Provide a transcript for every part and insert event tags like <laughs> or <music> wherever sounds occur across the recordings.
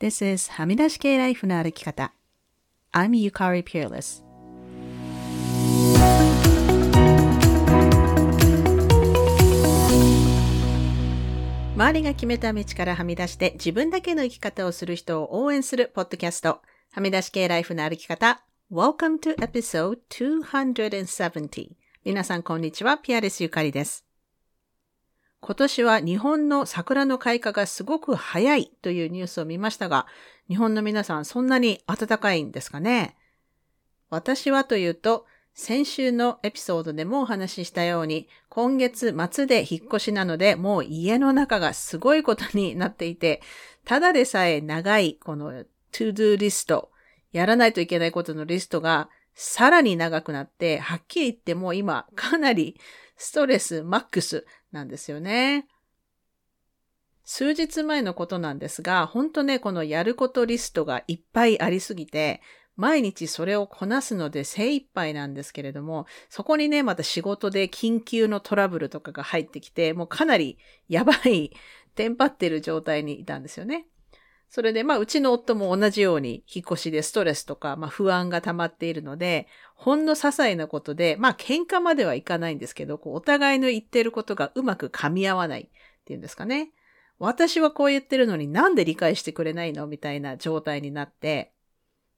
This is はみ出し系ライフの歩き方。I'm Yukari Peerless. 周りが決めた道からはみ出して自分だけの生き方をする人を応援するポッドキャスト。はみ出し系ライフの歩き方。Welcome to episode 270. 皆さんこんにちは。ピアレスゆかりです。今年は日本の桜の開花がすごく早いというニュースを見ましたが、日本の皆さんそんなに暖かいんですかね？私はというと、先週のエピソードでもお話ししたように、今月末で引っ越しなので、もう家の中がすごいことになっていて、ただでさえ長いこの to-do リスト、やらないといけないことのリストがさらに長くなって、はっきり言ってもう今かなりストレスマックスなんですよね。数日前のことなんですが、ほんとね、このやることリストがいっぱいありすぎて、毎日それをこなすので精一杯なんですけれども、そこにね、また仕事で緊急のトラブルとかが入ってきて、もうかなりやばい、テンパってる状態にいたんですよね。それで、まあ、うちの夫も同じように引っ越しでストレスとか、まあ、不安が溜まっているので、ほんの些細なことで、まあ、喧嘩まではいかないんですけど、こうお互いの言ってることがうまく噛み合わないっていうんですかね。私はこう言ってるのになんで理解してくれないの？みたいな状態になって。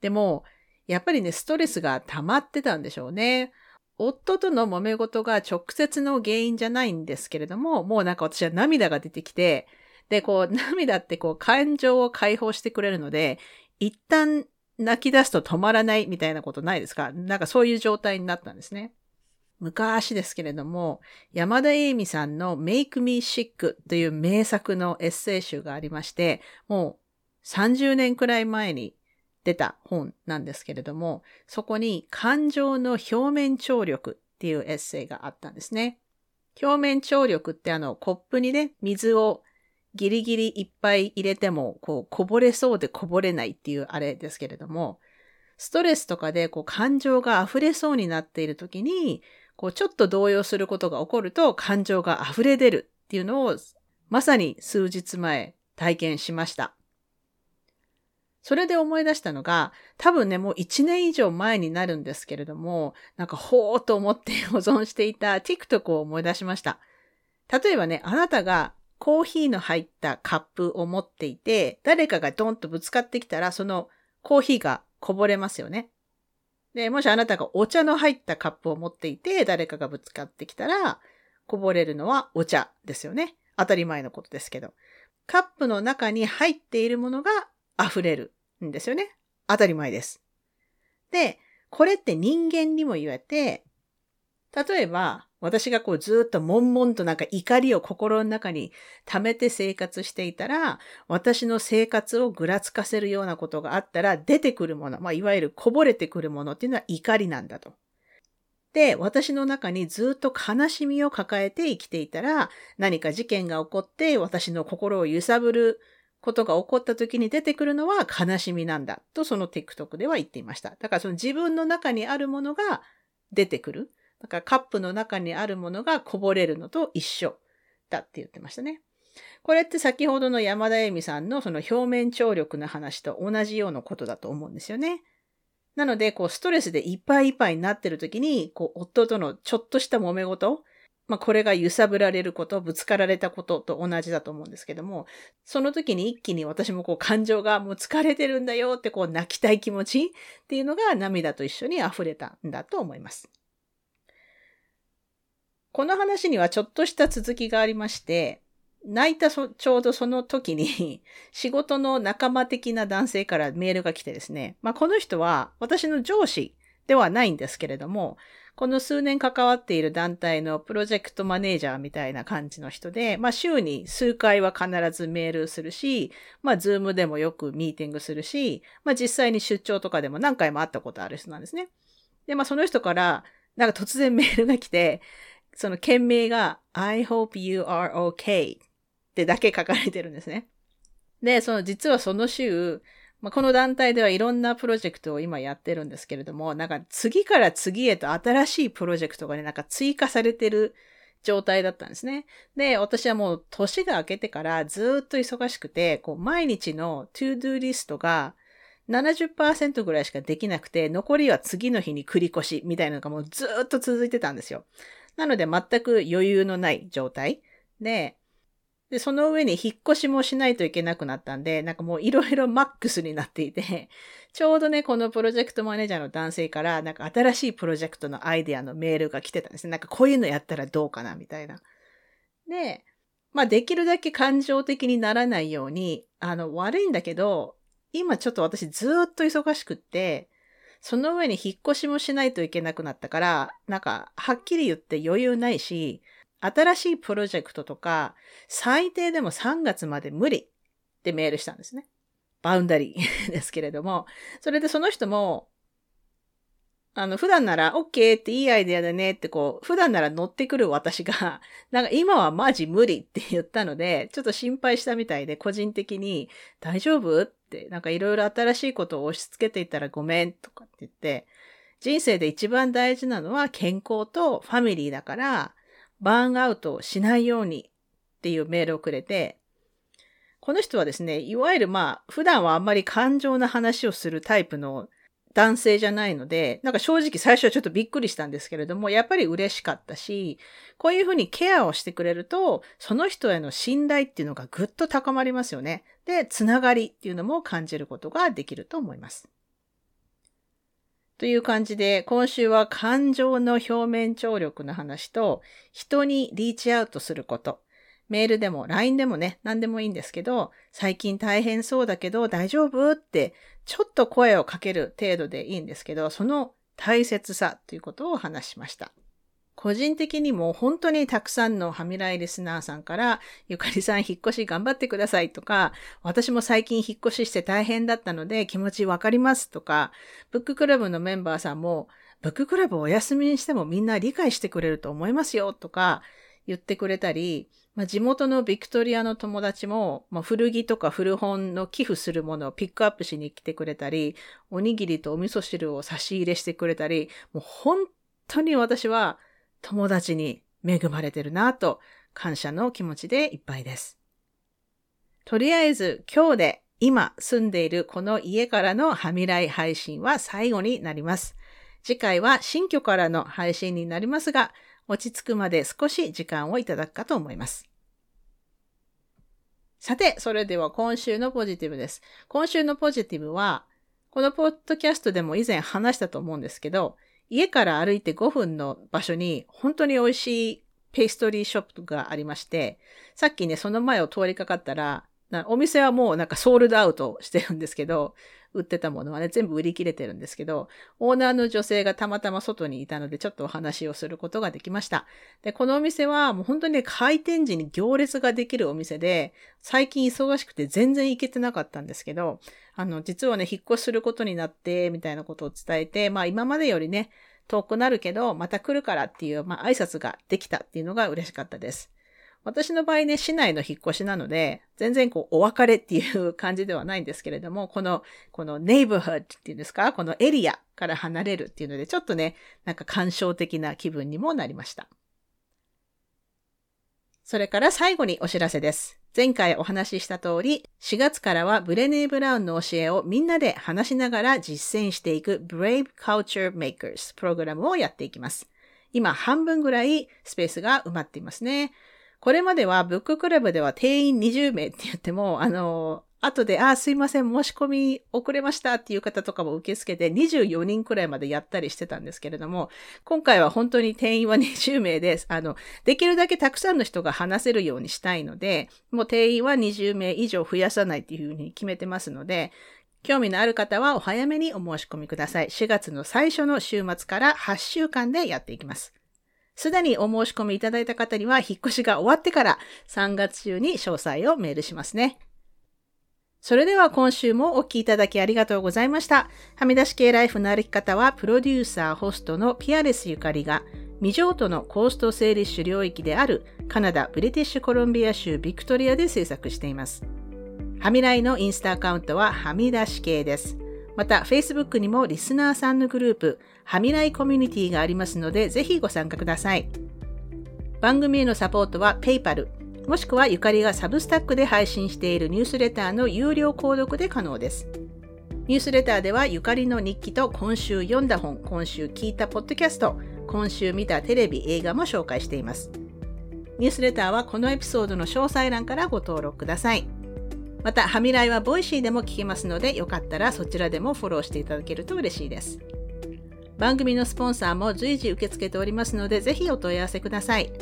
でも、やっぱりね、ストレスが溜まってたんでしょうね。夫との揉め事が直接の原因じゃないんですけれども、もうなんか私は涙が出てきて、で、こう、<laughs> 涙ってこう、感情を解放してくれるので、一旦泣き出すと止まらないみたいなことないですか？なんかそういう状態になったんですね。昔ですけれども、山田栄美さんの Make Me Sick という名作のエッセイ集がありまして、もう30年くらい前に出た本なんですけれども、そこに感情の表面張力っていうエッセイがあったんですね。表面張力ってあのコップにね、水をギリギリいっぱい入れても、こう、こぼれそうでこぼれないっていうあれですけれども、ストレスとかで、こう、感情が溢れそうになっている時に、こう、ちょっと動揺することが起こると、感情が溢れ出るっていうのを、まさに数日前体験しました。それで思い出したのが、多分ね、もう1年以上前になるんですけれども、なんかほーと思って保存していた TikTok を思い出しました。例えばね、あなたがコーヒーの入ったカップを持っていて、誰かがドンとぶつかってきたら、そのコーヒーがこぼれますよね。で、もしあなたがお茶の入ったカップを持っていて、誰かがぶつかってきたら、こぼれるのはお茶ですよね。当たり前のことですけど。カップの中に入っているものが溢れるんですよね。当たり前です。で、これって人間にも言えて、例えば、私がこうずっと悶々となんか怒りを心の中に溜めて生活していたら、私の生活をぐらつかせるようなことがあったら出てくるもの、まあいわゆるこぼれてくるものっていうのは怒りなんだと。で、私の中にずっと悲しみを抱えて生きていたら、何か事件が起こって私の心を揺さぶることが起こった時に出てくるのは悲しみなんだとその TikTok では言っていました。だからその自分の中にあるものが出てくる。だからカップの中にあるものがこぼれるのと一緒だって言ってましたね。これって先ほどの山田恵美さんのその表面張力の話と同じようなことだと思うんですよね。なので、こう、ストレスでいっぱいいっぱいになってる時に、こう、夫とのちょっとした揉め事、まあ、これが揺さぶられること、ぶつかられたことと同じだと思うんですけども、その時に一気に私もこう、感情がもう疲れてるんだよってこう、泣きたい気持ちっていうのが涙と一緒に溢れたんだと思います。この話にはちょっとした続きがありまして、泣いたちょうどその時に <laughs> 仕事の仲間的な男性からメールが来てですね、まあこの人は私の上司ではないんですけれども、この数年関わっている団体のプロジェクトマネージャーみたいな感じの人で、まあ週に数回は必ずメールするし、まあ Zoom でもよくミーティングするし、まあ実際に出張とかでも何回も会ったことある人なんですね。で、まあその人からなんか突然メールが来て、その件名が I hope you are okay ってだけ書かれてるんですね。で、その実はその週、まあ、この団体ではいろんなプロジェクトを今やってるんですけれども、なんか次から次へと新しいプロジェクトがね、なんか追加されてる状態だったんですね。で、私はもう年が明けてからずっと忙しくて、こう毎日の to do リストが70%ぐらいしかできなくて、残りは次の日に繰り越しみたいなのがもうずっと続いてたんですよ。なので全く余裕のない状態で、で、その上に引っ越しもしないといけなくなったんで、なんかもういろいろマックスになっていて、<laughs> ちょうどね、このプロジェクトマネージャーの男性から、なんか新しいプロジェクトのアイデアのメールが来てたんですね。なんかこういうのやったらどうかな、みたいな。で、まあできるだけ感情的にならないように、あの、悪いんだけど、今ちょっと私ずっと忙しくって、その上に引っ越しもしないといけなくなったから、なんか、はっきり言って余裕ないし、新しいプロジェクトとか、最低でも3月まで無理ってメールしたんですね。バウンダリー <laughs> ですけれども、それでその人も、あの、普段なら OK っていいアイデアだねってこう、普段なら乗ってくる私が、<laughs> なんか今はマジ無理って言ったので、ちょっと心配したみたいで、個人的に大丈夫って、なんかいろいろ新しいことを押し付けていたらごめんとかって言って、人生で一番大事なのは健康とファミリーだから、バーンアウトしないようにっていうメールをくれて、この人はですね、いわゆるまあ、普段はあんまり感情な話をするタイプの男性じゃないので、なんか正直最初はちょっとびっくりしたんですけれども、やっぱり嬉しかったし、こういうふうにケアをしてくれると、その人への信頼っていうのがぐっと高まりますよね。で、つながりっていうのも感じることができると思います。という感じで、今週は感情の表面張力の話と、人にリーチアウトすること。メールでも LINE でもね、何でもいいんですけど、最近大変そうだけど大丈夫？って、ちょっと声をかける程度でいいんですけど、その大切さということを話しました。個人的にも本当にたくさんのハミライリスナーさんから、ゆかりさん引っ越し頑張ってくださいとか、私も最近引っ越しして大変だったので気持ちわかりますとか、ブッククラブのメンバーさんも、ブッククラブお休みにしてもみんな理解してくれると思いますよとか言ってくれたり、まあ、地元のビクトリアの友達も、まあ、古着とか古本の寄付するものをピックアップしに来てくれたり、おにぎりとお味噌汁を差し入れしてくれたり、もう本当に私は友達に恵まれてるなと感謝の気持ちでいっぱいです。とりあえず今日で今住んでいるこの家からのはみらい配信は最後になります。次回は新居からの配信になりますが、落ち着くまで少し時間をいただくかと思います。さて、それでは今週のポジティブです。今週のポジティブは、このポッドキャストでも以前話したと思うんですけど、家から歩いて5分の場所に本当に美味しいペーストリーショップがありまして、さっきね、その前を通りかかったら、お店はもうなんかソールドアウトしてるんですけど、売ってたものはね、全部売り切れてるんですけど、オーナーの女性がたまたま外にいたので、ちょっとお話をすることができました。で、このお店はもう本当にね、開店時に行列ができるお店で、最近忙しくて全然行けてなかったんですけど、あの、実はね、引っ越しすることになって、みたいなことを伝えて、まあ今までよりね、遠くなるけど、また来るからっていう、まあ挨拶ができたっていうのが嬉しかったです。私の場合ね、市内の引っ越しなので、全然こう、お別れっていう感じではないんですけれども、この、このネイバーフッドっていうんですか、このエリアから離れるっていうので、ちょっとね、なんか感傷的な気分にもなりました。それから最後にお知らせです。前回お話しした通り、4月からはブレネー・ブラウンの教えをみんなで話しながら実践していく Brave Culture Makers プログラムをやっていきます。今半分ぐらいスペースが埋まっていますね。これまではブッククラブでは定員20名って言っても、あの、後で、あ、すいません、申し込み遅れましたっていう方とかも受け付けて24人くらいまでやったりしてたんですけれども、今回は本当に定員は20名です。あの、できるだけたくさんの人が話せるようにしたいので、もう定員は20名以上増やさないっていうふうに決めてますので、興味のある方はお早めにお申し込みください。4月の最初の週末から8週間でやっていきます。すでにお申し込みいただいた方には、引っ越しが終わってから3月中に詳細をメールしますね。それでは今週もお聴きいただきありがとうございました。はみ出し系ライフの歩き方は、プロデューサー、ホストのピアレスゆかりが、未譲渡のコーストセーリッシュ領域であるカナダ・ブリティッシュコロンビア州ビクトリアで制作しています。はみらいのインスタアカウントははみ出し系です。また、Facebook にもリスナーさんのグループ、はみらいコミュニティがありますので、ぜひご参加ください。番組へのサポートは PayPal、もしくはゆかりがサブスタックで配信しているニュースレターの有料購読で可能です。ニュースレターではゆかりの日記と今週読んだ本、今週聞いたポッドキャスト、今週見たテレビ、映画も紹介しています。ニュースレターはこのエピソードの詳細欄からご登録ください。また、はみらいは Voicy でも聞けますので、よかったらそちらでもフォローしていただけると嬉しいです。番組のスポンサーも随時受け付けておりますので、ぜひお問い合わせください。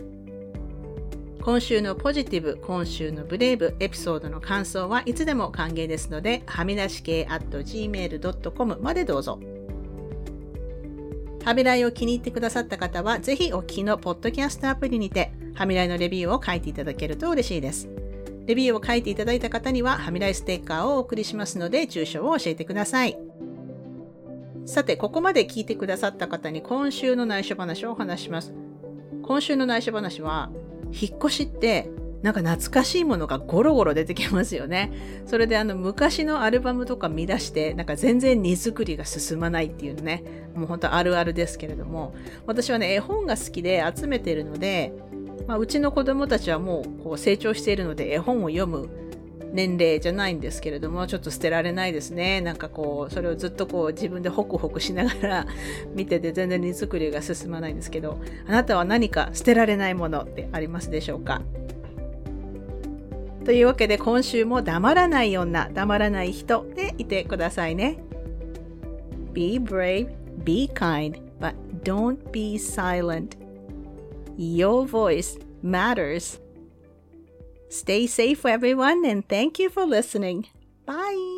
今週のポジティブ、今週のブレイブ、エピソードの感想はいつでも歓迎ですので、はみ出し系 at gmail.com までどうぞ。はみらいを気に入ってくださった方は、ぜひお聞きのポッドキャストアプリにて、はみらいのレビューを書いていただけると嬉しいです。レビューを書いていただいた方には、はみらいステッカーをお送りしますので、住所を教えてください。さて、ここまで聞いてくださった方に今週の内緒話をお話します。今週の内緒話は、引っ越しってなんか懐かしいものがゴロゴロ出てきますよね。それであの昔のアルバムとか見出して、なんか全然荷造りが進まないっていうね、もう本当あるあるですけれども、私はね、絵本が好きで集めてるので、まあ、うちの子供たちはもうこう成長しているので絵本を読む年齢じゃないんですけれども、ちょっと捨てられないですね。なんかこう、それをずっとこう自分でホクホクしながら <laughs> 見てて全然荷造りが進まないんですけど、あなたは何か捨てられないものってありますでしょうか？というわけで今週も黙らない女、黙らない人でいてくださいね。Be brave, be kind, but don't be silent. Your voice matters. Stay safe, everyone, and thank you for listening. Bye.